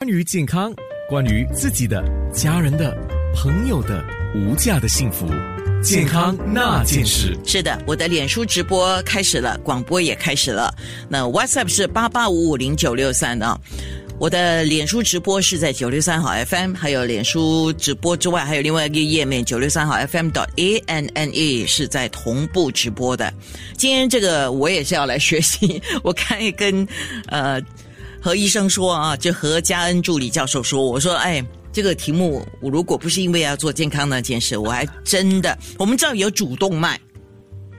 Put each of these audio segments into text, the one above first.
关于健康，关于自己的、家人的、朋友的无价的幸福，健康那件事。是的，我的脸书直播开始了，广播也开始了。那 WhatsApp 是八八五五零九六三啊。我的脸书直播是在九六三好 FM，还有脸书直播之外，还有另外一个页面九六三好 FM 的 A N N E 是在同步直播的。今天这个我也是要来学习，我看一跟呃。和医生说啊，就何嘉恩助理教授说，我说，哎，这个题目，我如果不是因为要做健康那件事，我还真的，我们知道有主动脉，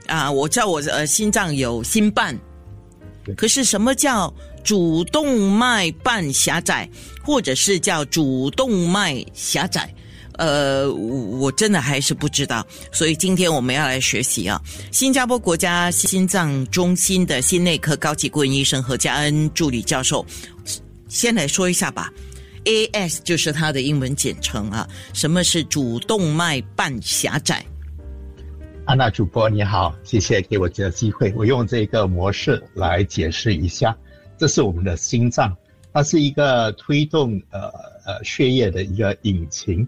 啊，我知道我呃心脏有心瓣，可是什么叫主动脉瓣狭窄，或者是叫主动脉狭窄？呃，我我真的还是不知道，所以今天我们要来学习啊。新加坡国家心脏中心的心内科高级顾问医生何家恩助理教授，先来说一下吧。AS 就是它的英文简称啊。什么是主动脉瓣狭窄？安娜主播你好，谢谢给我这个机会，我用这个模式来解释一下。这是我们的心脏，它是一个推动呃呃血液的一个引擎。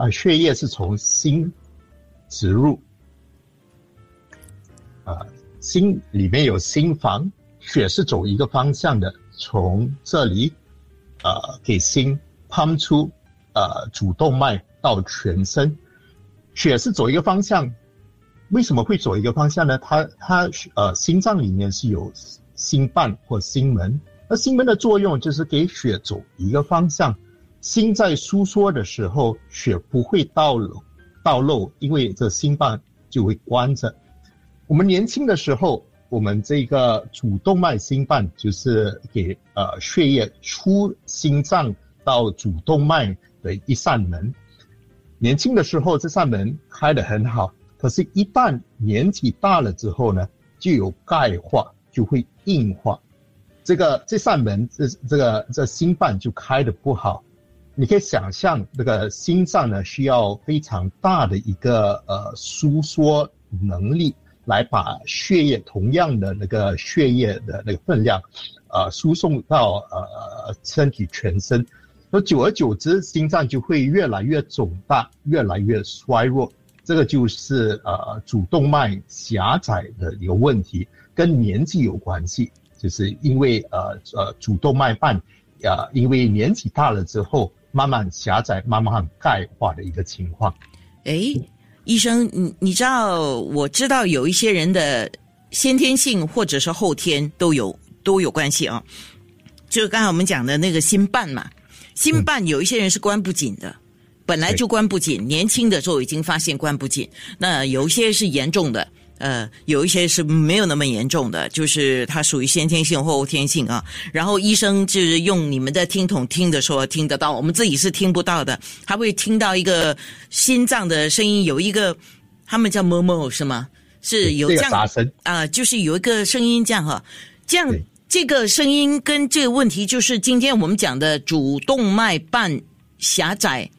啊，血液是从心植入，啊，心里面有心房，血是走一个方向的，从这里，呃，给心喷出，呃，主动脉到全身，血是走一个方向，为什么会走一个方向呢？它它呃，心脏里面是有心瓣或心门，那心门的作用就是给血走一个方向。心在收缩的时候，血不会倒漏，倒漏，因为这心瓣就会关着。我们年轻的时候，我们这个主动脉心瓣就是给呃血液出心脏到主动脉的一扇门。年轻的时候，这扇门开得很好，可是，一旦年纪大了之后呢，就有钙化，就会硬化。这个这扇门，这这个这心瓣就开得不好。你可以想象，这个心脏呢，需要非常大的一个呃收缩能力，来把血液同样的那个血液的那个分量，呃输送到呃身体全身。那久而久之，心脏就会越来越肿大，越来越衰弱。这个就是呃主动脉狭窄的一个问题，跟年纪有关系，就是因为呃呃主动脉瓣，啊因为年纪大了之后。慢慢狭窄、慢慢钙化的一个情况。哎，医生，你你知道，我知道有一些人的先天性或者是后天都有都有关系啊。就刚才我们讲的那个心瓣嘛，心瓣有一些人是关不紧的，本来就关不紧，年轻的时候已经发现关不紧，那有一些是严重的。呃，有一些是没有那么严重的，就是它属于先天性或后天性啊。然后医生就是用你们的听筒听的时候听得到，我们自己是听不到的。他会听到一个心脏的声音，有一个他们叫某某是吗？是有这样啊，就是有一个声音这样哈，这样这个声音跟这个问题就是今天我们讲的主动脉瓣狭窄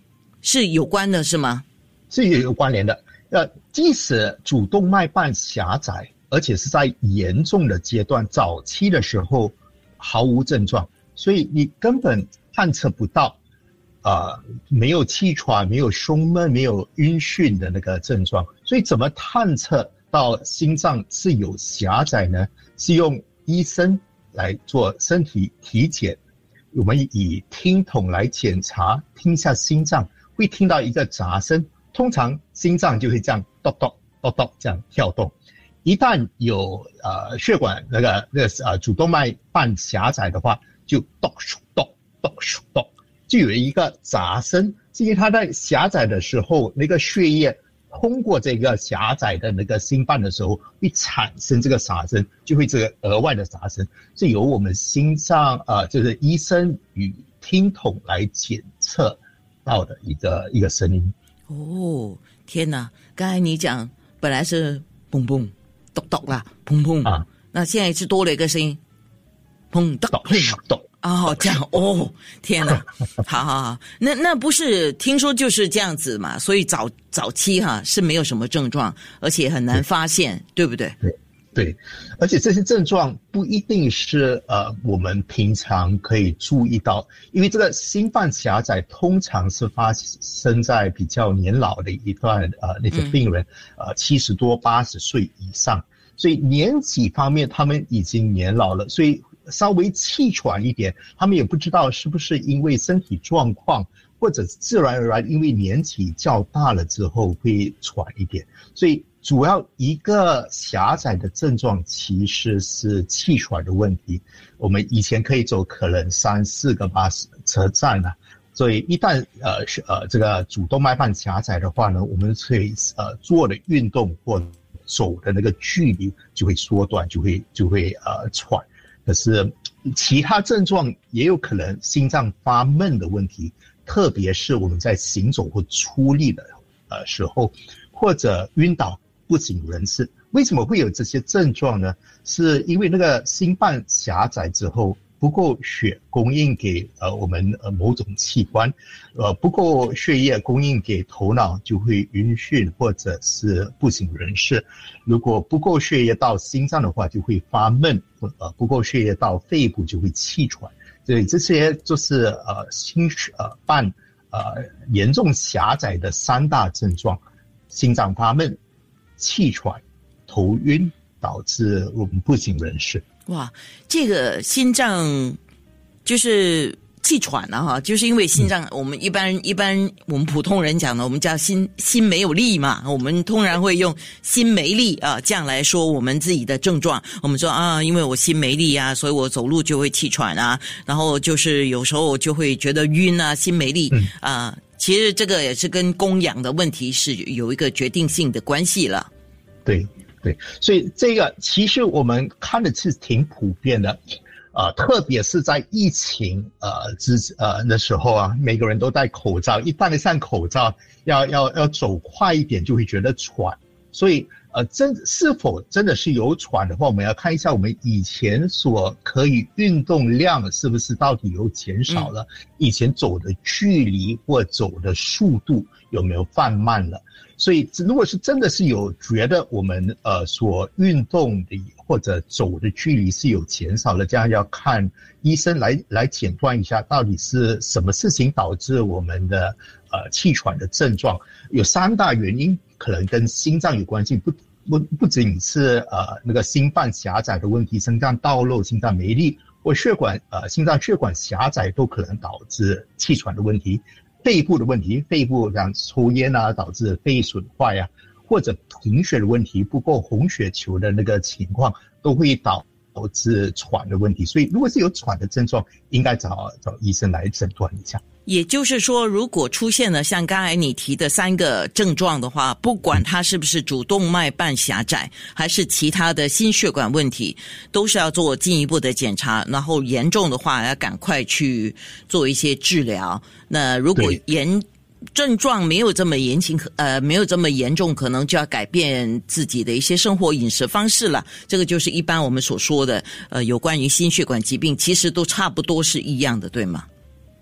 是有关的，是吗？是有关联的。呃，即使主动脉瓣狭窄，而且是在严重的阶段，早期的时候毫无症状，所以你根本探测不到，啊，没有气喘，没有胸闷，没有晕眩的那个症状。所以怎么探测到心脏是有狭窄呢？是用医生来做身体体检，我们以听筒来检查，听一下心脏，会听到一个杂声。通常心脏就会这样咚咚咚咚这样跳动，一旦有呃血管那个那个呃主动脉瓣狭窄的话，就咚咚咚咚咚，就有一个杂声。是因为它在狭窄的时候，那个血液通过这个狭窄的那个心瓣的时候，会产生这个杂声，就会这个额外的杂声，是由我们心脏啊，就是医生与听筒来检测到的一个一个声音。哦，天哪！刚才你讲本来是砰砰咚咚啦，砰砰啊，那现在是多了一个声音，砰咚咚咚哦，这样哦，天哪！好好好，那那不是听说就是这样子嘛？所以早早期哈是没有什么症状，而且很难发现，对不对？对对，而且这些症状不一定是呃我们平常可以注意到，因为这个心瓣狭窄通常是发生在比较年老的一段呃那些病人，呃七十多八十岁以上，所以年纪方面他们已经年老了，所以稍微气喘一点，他们也不知道是不是因为身体状况。或者自然而然，因为年纪较大了之后会喘一点，所以主要一个狭窄的症状其实是气喘的问题。我们以前可以走可能三四个巴士车站了，所以一旦呃是呃这个主动脉瓣狭窄的话呢，我们可以呃做的运动或走的那个距离就会缩短，就会就会呃喘。可是其他症状也有可能心脏发闷的问题。特别是我们在行走或出力的呃时候，或者晕倒不省人事，为什么会有这些症状呢？是因为那个心瓣狭窄之后不够血供应给呃我们呃某种器官，呃不够血液供应给头脑就会晕眩或者是不省人事。如果不够血液到心脏的话，就会发闷，呃不够血液到肺部就会气喘。对，这些就是呃心呃瓣呃严重狭窄的三大症状：心脏发闷、气喘、头晕，导致我们不省人事。哇，这个心脏就是。气喘了哈，就是因为心脏，我们一般一般我们普通人讲的，我们叫心心没有力嘛，我们通常会用心没力啊这样来说我们自己的症状。我们说啊，因为我心没力啊，所以我走路就会气喘啊，然后就是有时候就会觉得晕啊，心没力啊。其实这个也是跟供氧的问题是有一个决定性的关系了。对对，所以这个其实我们看的是挺普遍的。啊，特别是在疫情呃之呃的时候啊，每个人都戴口罩，一戴上口罩，要要要走快一点就会觉得喘，所以呃真是否真的是有喘的话，我们要看一下我们以前所可以运动量是不是到底有减少了，以前走的距离或走的速度有没有放慢了。所以，如果是真的是有觉得我们呃所运动的或者走的距离是有减少了，这样要看医生来来诊断一下，到底是什么事情导致我们的呃气喘的症状？有三大原因，可能跟心脏有关系，不不不仅是呃那个心瓣狭窄的问题，心脏倒漏、心脏没力或血管呃心脏血管狭窄都可能导致气喘的问题。肺部的问题，肺部像抽烟啊，导致肺损坏呀，或者贫血的问题，不够红血球的那个情况，都会导导致喘的问题。所以，如果是有喘的症状，应该找找医生来诊断一下。也就是说，如果出现了像刚才你提的三个症状的话，不管它是不是主动脉瓣狭窄，还是其他的心血管问题，都是要做进一步的检查。然后严重的话，要赶快去做一些治疗。那如果严症状没有这么严轻，呃，没有这么严重，可能就要改变自己的一些生活饮食方式了。这个就是一般我们所说的，呃，有关于心血管疾病，其实都差不多是一样的，对吗？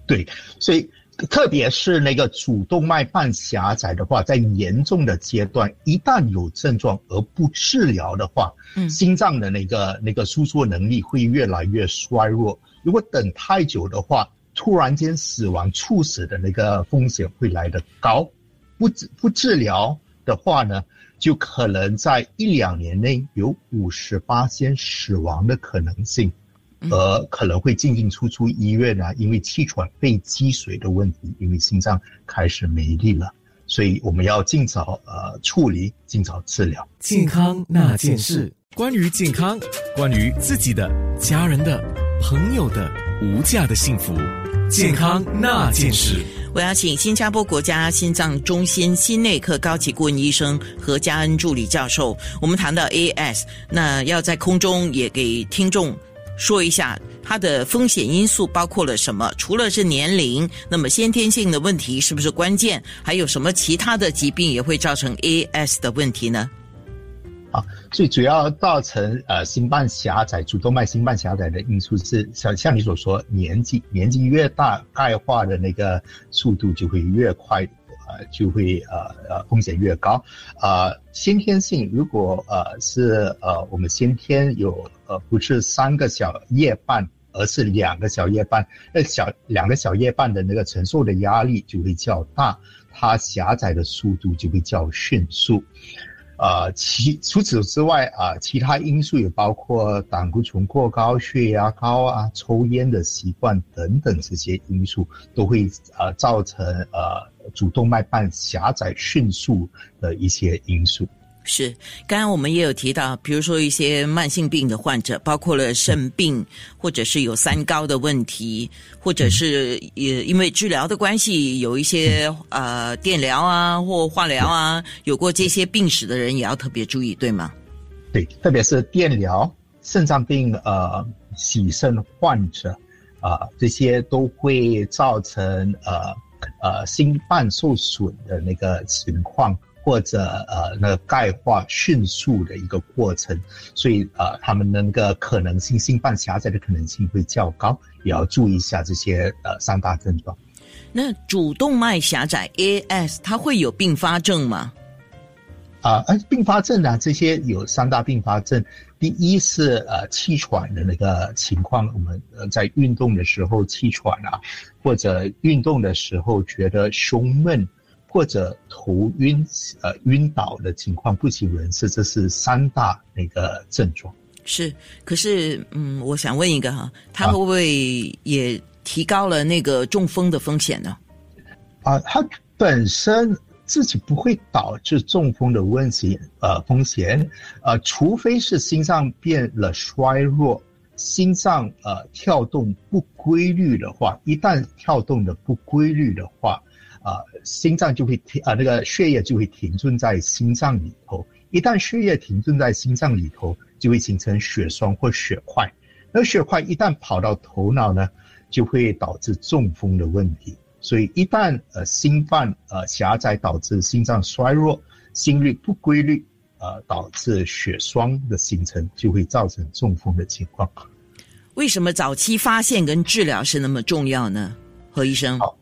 对，所以特别是那个主动脉瓣狭窄的话，在严重的阶段，一旦有症状而不治疗的话，嗯，心脏的那个那个收缩能力会越来越衰弱。如果等太久的话，突然间死亡、猝死的那个风险会来得高。不治不治疗的话呢，就可能在一两年内有五十八先死亡的可能性。而，可能会进进出出医院啊，因为气喘、肺积水的问题，因为心脏开始没力了，所以我们要尽早呃处理，尽早治疗。健康那件事，关于健康，关于自己的、家人的、朋友的无价的幸福，健康那件事。我要请新加坡国家心脏中心心内科高级顾问医生何嘉恩助理教授，我们谈到 AS，那要在空中也给听众。说一下它的风险因素包括了什么？除了是年龄，那么先天性的问题是不是关键？还有什么其他的疾病也会造成 AS 的问题呢？最主要造成呃心瓣狭窄、主动脉心瓣狭窄的因素是像像你所说，年纪年纪越大，钙化的那个速度就会越快。呃就会呃呃风险越高。呃，先天性如果呃是呃我们先天有呃不是三个小叶瓣，而是两个小叶瓣，那小两个小叶瓣的那个承受的压力就会较大，它狭窄的速度就会较迅速。呃，其除此之外啊，其他因素也包括胆固醇过高、血压高啊、抽烟的习惯等等这些因素，都会呃造成呃主动脉瓣狭窄迅速的一些因素。是，刚刚我们也有提到，比如说一些慢性病的患者，包括了肾病，或者是有三高的问题，或者是也因为治疗的关系，有一些呃电疗啊或化疗啊，有过这些病史的人，也要特别注意，对吗？对，特别是电疗、肾脏病、呃洗肾患者啊，这些都会造成呃呃心瓣受损的那个情况。或者呃，那个钙化迅速的一个过程，所以呃，他们那个可能性，性瓣狭窄的可能性会较高，也要注意一下这些呃三大症状。那主动脉狭窄 AS 它会有并发症吗？啊，呃，并发症呢，这些有三大并发症。第一是呃气喘的那个情况，我们呃在运动的时候气喘啊，或者运动的时候觉得胸闷。或者头晕、呃晕倒的情况不省人事，这是三大那个症状。是，可是嗯，我想问一个哈，它会不会也提高了那个中风的风险呢？啊，它本身自己不会导致中风的问题，呃，风险，呃，除非是心脏变了衰弱，心脏呃跳动不规律的话，一旦跳动的不规律的话。啊，心脏就会停啊，那个血液就会停顿在心脏里头。一旦血液停顿在心脏里头，就会形成血栓或血块。那血块一旦跑到头脑呢，就会导致中风的问题。所以一旦呃心瓣呃狭窄，导致心脏衰弱，心率不规律，呃导致血栓的形成，就会造成中风的情况。为什么早期发现跟治疗是那么重要呢？何医生？好，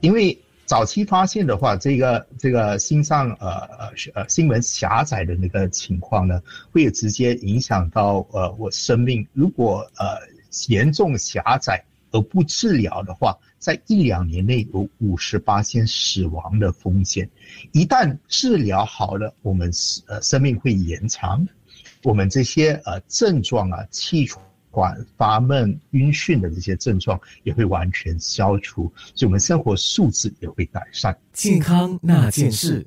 因为。早期发现的话，这个这个心脏呃呃呃心门狭窄的那个情况呢，会直接影响到呃我生命。如果呃严重狭窄而不治疗的话，在一两年内有五十八先死亡的风险。一旦治疗好了，我们呃生命会延长，我们这些呃症状啊气喘。管发闷、晕眩的这些症状也会完全消除，所以我们生活素质也会改善。健康那件事。